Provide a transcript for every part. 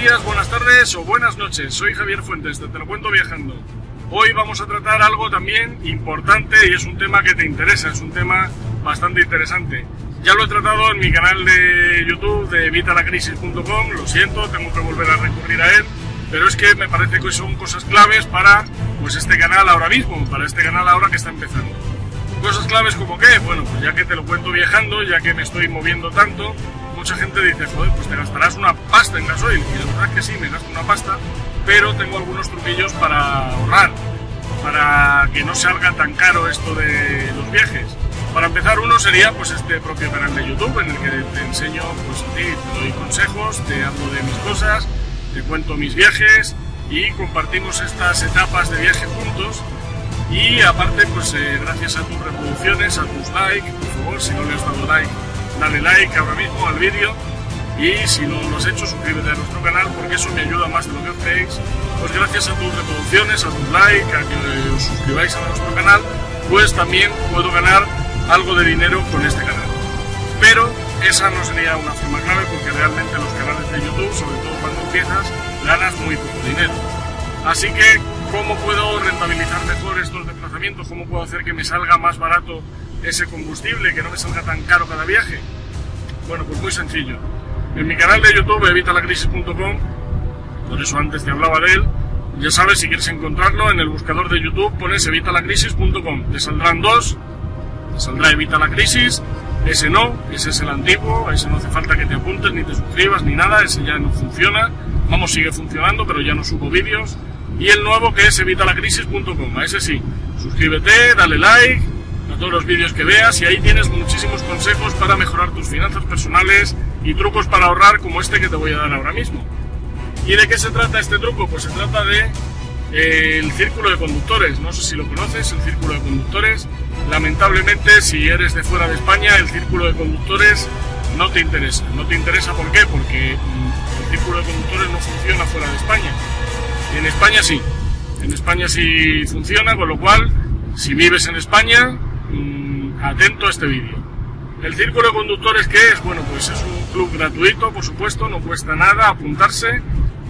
días, buenas tardes o buenas noches. Soy Javier Fuentes, de Te lo cuento viajando. Hoy vamos a tratar algo también importante y es un tema que te interesa, es un tema bastante interesante. Ya lo he tratado en mi canal de YouTube de evitalacrisis.com, lo siento, tengo que volver a recurrir a él, pero es que me parece que son cosas claves para pues este canal ahora mismo, para este canal ahora que está empezando. Cosas claves como qué, bueno, pues ya que te lo cuento viajando, ya que me estoy moviendo tanto, mucha gente dice, joder, pues te gastarás una pasta en gasoil. Y la verdad es que sí, me gasto una pasta, pero tengo algunos truquillos para ahorrar, para que no salga tan caro esto de los viajes. Para empezar, uno sería pues este propio canal de YouTube en el que te enseño, pues a ti, te doy consejos, te hablo de mis cosas, te cuento mis viajes y compartimos estas etapas de viaje juntos. Y aparte, pues eh, gracias a tus reproducciones, a tus likes, por favor, si no le has dado like, dale like ahora mismo al vídeo. Y si no lo has hecho suscríbete a nuestro canal porque eso me ayuda más de lo que hacéis. Pues gracias a tus reproducciones, a tus likes, a que os suscribáis a nuestro canal pues también puedo ganar algo de dinero con este canal. Pero esa no sería una forma clave porque realmente los canales de YouTube, sobre todo cuando empiezas, ganas muy poco dinero. Así que ¿cómo puedo rentabilizar mejor estos desplazamientos? ¿cómo puedo hacer que me salga más barato ese combustible, que no me salga tan caro cada viaje? Bueno, pues muy sencillo. En mi canal de YouTube, evitalacrisis.com, por eso antes te hablaba de él, ya sabes, si quieres encontrarlo, en el buscador de YouTube pones evitalacrisis.com. Te saldrán dos, te saldrá Evita la Crisis, ese no, ese es el antiguo, ese no hace falta que te apuntes, ni te suscribas, ni nada, ese ya no funciona. Vamos, sigue funcionando, pero ya no subo vídeos. Y el nuevo que es evitalacrisis.com, a ese sí, suscríbete, dale like, todos los vídeos que veas y ahí tienes muchísimos consejos para mejorar tus finanzas personales y trucos para ahorrar como este que te voy a dar ahora mismo. ¿Y de qué se trata este truco? Pues se trata de eh, el círculo de conductores. No sé si lo conoces, el círculo de conductores. Lamentablemente, si eres de fuera de España, el círculo de conductores no te interesa. No te interesa ¿por qué? Porque mm, el círculo de conductores no funciona fuera de España. En España sí. En España sí funciona, con lo cual, si vives en España, atento a este vídeo. El Círculo de Conductores, ¿qué es? Bueno, pues es un club gratuito, por supuesto, no cuesta nada apuntarse.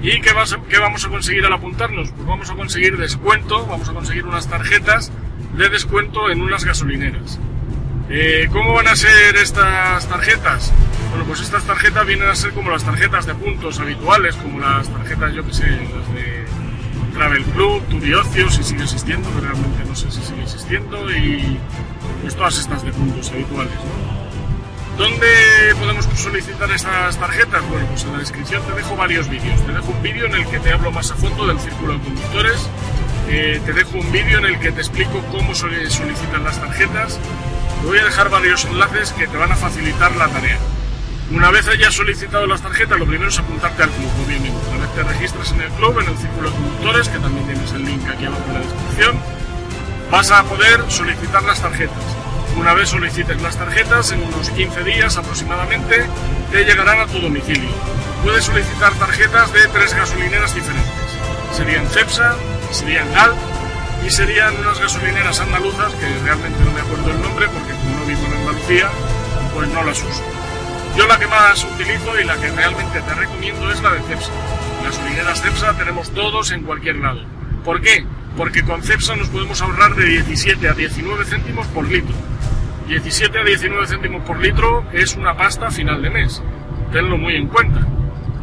¿Y qué, vamos a conseguir al apuntarnos? Pues vamos a conseguir descuento, vamos a conseguir unas tarjetas de descuento en unas gasolineras. Eh, ¿Cómo van a ser estas tarjetas? Bueno, pues estas tarjetas vienen a ser como las tarjetas de puntos habituales, como las tarjetas, yo que sé, las de Travel Club, Turiocio, si sigue existiendo, pero realmente no sé si sigue existiendo, y pues todas estas de puntos habituales. ¿Dónde podemos solicitar estas tarjetas? Bueno, pues en la descripción te dejo varios vídeos. Te dejo un vídeo en el que te hablo más a fondo del círculo de conductores. Eh, te dejo un vídeo en el que te explico cómo se solicitan las tarjetas. Te voy a dejar varios enlaces que te van a facilitar la tarea. Una vez hayas solicitado las tarjetas, lo primero es apuntarte al club, obviamente. Una vez te registras en el club, en el círculo de conductores, que también tienes el link aquí abajo en la descripción, vas a poder solicitar las tarjetas. Una vez solicites las tarjetas, en unos 15 días aproximadamente, te llegarán a tu domicilio. Puedes solicitar tarjetas de tres gasolineras diferentes. Serían CEPSA, serían GAL y serían unas gasolineras andaluzas que realmente no me acuerdo el nombre porque como no vivo en Andalucía, pues no las uso. Yo la que más utilizo y la que realmente te recomiendo es la de CEPSA. Gasolineras CEPSA tenemos todos en cualquier lado. ¿Por qué? Porque con CEPSA nos podemos ahorrar de 17 a 19 céntimos por litro. 17 a 19 céntimos por litro es una pasta final de mes. Tenlo muy en cuenta.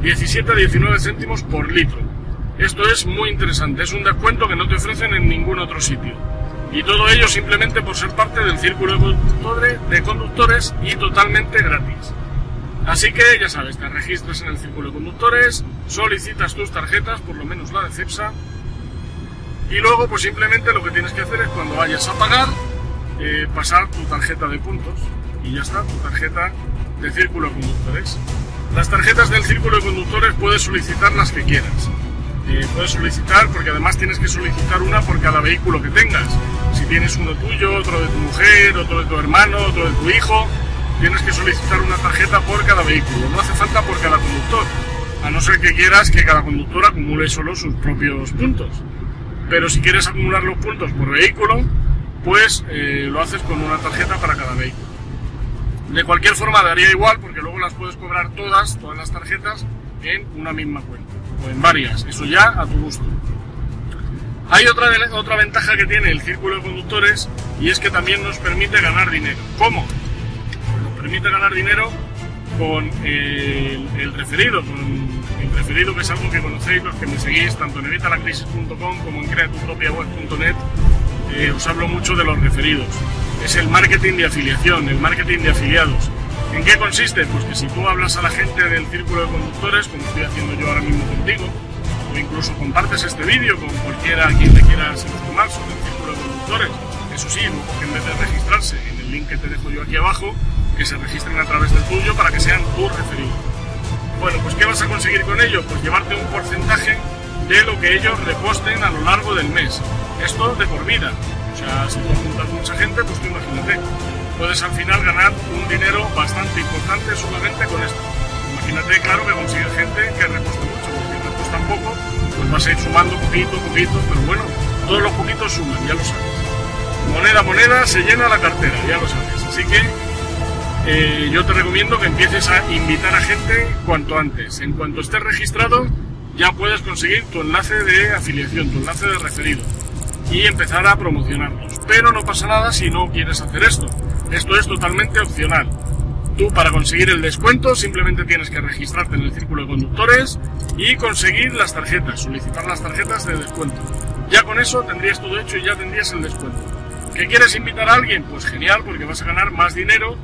17 a 19 céntimos por litro. Esto es muy interesante, es un descuento que no te ofrecen en ningún otro sitio. Y todo ello simplemente por ser parte del círculo de conductores y totalmente gratis. Así que ya sabes, te registras en el círculo de conductores, solicitas tus tarjetas, por lo menos la de CEPSA, y luego pues simplemente lo que tienes que hacer es cuando vayas a pagar, eh, pasar tu tarjeta de puntos y ya está, tu tarjeta de círculo de conductores. Las tarjetas del círculo de conductores puedes solicitar las que quieras. Eh, puedes solicitar, porque además tienes que solicitar una por cada vehículo que tengas. Si tienes uno tuyo, otro de tu mujer, otro de tu hermano, otro de tu hijo, tienes que solicitar una tarjeta por cada vehículo. No hace falta por cada conductor, a no ser que quieras que cada conductor acumule solo sus propios puntos pero si quieres acumular los puntos por vehículo, pues eh, lo haces con una tarjeta para cada vehículo. De cualquier forma daría igual porque luego las puedes cobrar todas, todas las tarjetas, en una misma cuenta o en varias, eso ya a tu gusto. Hay otra, otra ventaja que tiene el círculo de conductores y es que también nos permite ganar dinero. ¿Cómo? Nos permite ganar dinero con el, referido, con el referido que es algo que conocéis los que me seguís tanto en evitalacrisis.com como en creatupropiaweb.net. Eh, os hablo mucho de los referidos. Es el marketing de afiliación, el marketing de afiliados. ¿En qué consiste? Pues que si tú hablas a la gente del círculo de conductores, como estoy haciendo yo ahora mismo contigo, o incluso compartes este vídeo con cualquiera a quien le quieras informar sobre el círculo de conductores, eso sí, en vez de registrarse en el link que te dejo yo aquí abajo, que se registren a través del tuyo para que sean tus referidos. Bueno, pues ¿qué vas a conseguir con ello? Pues llevarte un porcentaje de lo que ellos reposten a lo largo del mes. Esto de por vida. O sea, si tú apuntas mucha gente, pues tú imagínate, puedes al final ganar un dinero bastante importante solamente con esto. Imagínate, claro, que consigues gente que reposte mucho, porque repostan poco, pues vas a ir sumando poquito, poquito, pero bueno, todos los poquitos suman, ya lo sabes. Moneda moneda se llena la cartera, ya lo sabes. Así que eh, yo te recomiendo que empieces a invitar a gente cuanto antes. En cuanto estés registrado, ya puedes conseguir tu enlace de afiliación, tu enlace de referido y empezar a promocionarlos. Pero no pasa nada si no quieres hacer esto. Esto es totalmente opcional. Tú para conseguir el descuento simplemente tienes que registrarte en el círculo de conductores y conseguir las tarjetas, solicitar las tarjetas de descuento. Ya con eso tendrías todo hecho y ya tendrías el descuento. ¿Qué quieres invitar a alguien? Pues genial, porque vas a ganar más dinero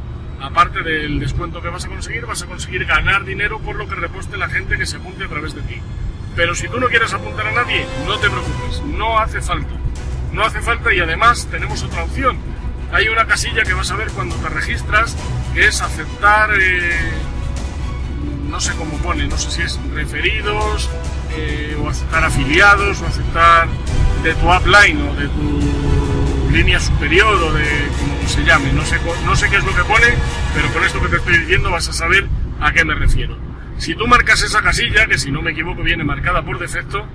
aparte del descuento que vas a conseguir, vas a conseguir ganar dinero por lo que reposte la gente que se apunte a través de ti. Pero si tú no quieres apuntar a nadie, no te preocupes, no hace falta. No hace falta y además tenemos otra opción. Hay una casilla que vas a ver cuando te registras, que es aceptar, eh, no sé cómo pone, no sé si es referidos, eh, o aceptar afiliados, o aceptar de tu upline o de tu línea superior o de se llame. No sé, no sé qué es lo que pone, pero con esto que te estoy diciendo vas a saber a qué me refiero. Si tú marcas esa casilla, que si no me equivoco viene marcada por defecto,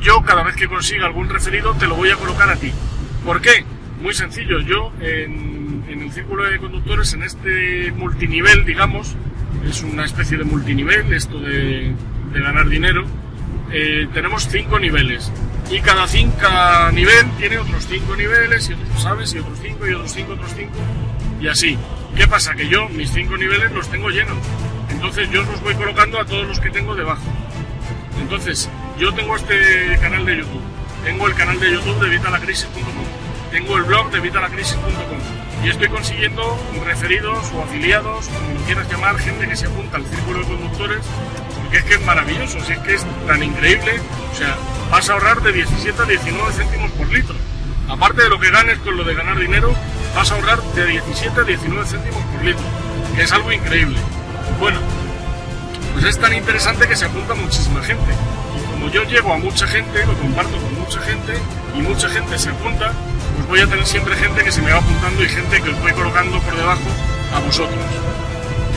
yo cada vez que consiga algún referido te lo voy a colocar a ti. ¿Por qué? Muy sencillo, yo en, el círculo de conductores, en este multinivel, digamos, es una especie de multinivel, esto de, ganar dinero, eh, tenemos cinco niveles y cada, cinco, nivel tiene otros cinco niveles, y otros, ¿sabes? Y otros cinco, y otros cinco, otros cinco, y así. ¿Qué pasa? Que yo mis cinco niveles los tengo llenos. Entonces yo los voy colocando a todos los que tengo debajo. Entonces, yo tengo este canal de YouTube, tengo el canal de YouTube de vitalacrisis.com, tengo el blog de vitalacrisis.com y estoy consiguiendo referidos o afiliados, como quieras llamar, gente que se apunta al círculo de conductores, es que es maravilloso, si es que es tan increíble, o sea, vas a ahorrar de 17 a 19 céntimos por litro. Aparte de lo que ganes con lo de ganar dinero, vas a ahorrar de 17 a 19 céntimos por litro, que es algo increíble. Bueno, pues es tan interesante que se apunta muchísima gente. Y como yo llego a mucha gente, lo comparto con mucha gente y mucha gente se apunta, pues voy a tener siempre gente que se me va apuntando y gente que os voy colocando por debajo a vosotros.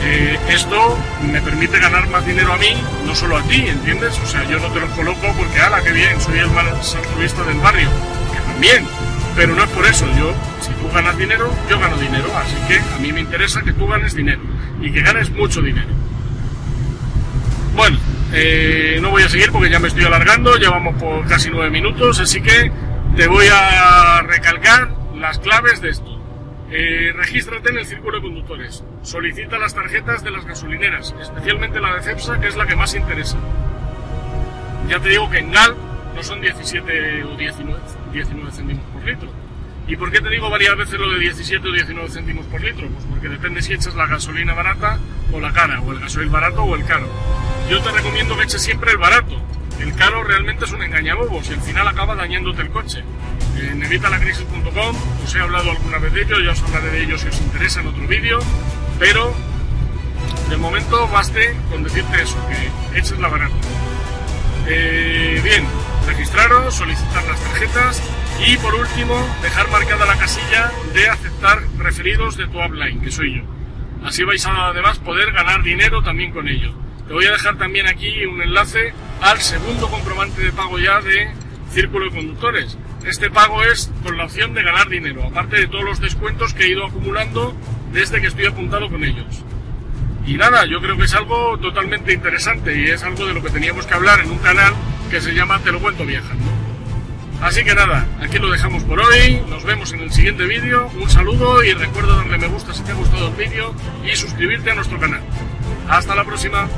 Eh, esto me permite ganar más dinero a mí, no solo a ti, ¿entiendes? O sea, yo no te lo coloco porque, ala, qué bien, soy el altruista del barrio, que también, pero no es por eso, yo, si tú ganas dinero, yo gano dinero, así que a mí me interesa que tú ganes dinero y que ganes mucho dinero. Bueno, eh, no voy a seguir porque ya me estoy alargando, ya vamos por casi nueve minutos, así que te voy a recalcar las claves de esto. Eh, regístrate en el círculo de conductores. Solicita las tarjetas de las gasolineras, especialmente la de CEPSA, que es la que más interesa. Ya te digo que en GAL no son 17 o 19, 19 céntimos por litro. ¿Y por qué te digo varias veces lo de 17 o 19 céntimos por litro? Pues porque depende si echas la gasolina barata o la cara, o el gasoil barato o el caro. Yo te recomiendo que eches siempre el barato. El caro realmente es un engañabobos y al final acaba dañándote el coche en evitalacrisis.com. Os he hablado alguna vez de ello, ya os hablaré de ello si os interesa en otro vídeo, pero de momento baste con decirte eso, que eches la barata. Eh, bien, registraros, solicitar las tarjetas y por último dejar marcada la casilla de aceptar referidos de tu upline, que soy yo. Así vais a además poder ganar dinero también con ello. Te voy a dejar también aquí un enlace al segundo comprobante de pago ya de Círculo de Conductores, este pago es con la opción de ganar dinero, aparte de todos los descuentos que he ido acumulando desde que estoy apuntado con ellos. Y nada, yo creo que es algo totalmente interesante y es algo de lo que teníamos que hablar en un canal que se llama Te lo cuento viajando. Así que nada, aquí lo dejamos por hoy, nos vemos en el siguiente vídeo, un saludo y recuerda darle me gusta si te ha gustado el vídeo y suscribirte a nuestro canal. Hasta la próxima.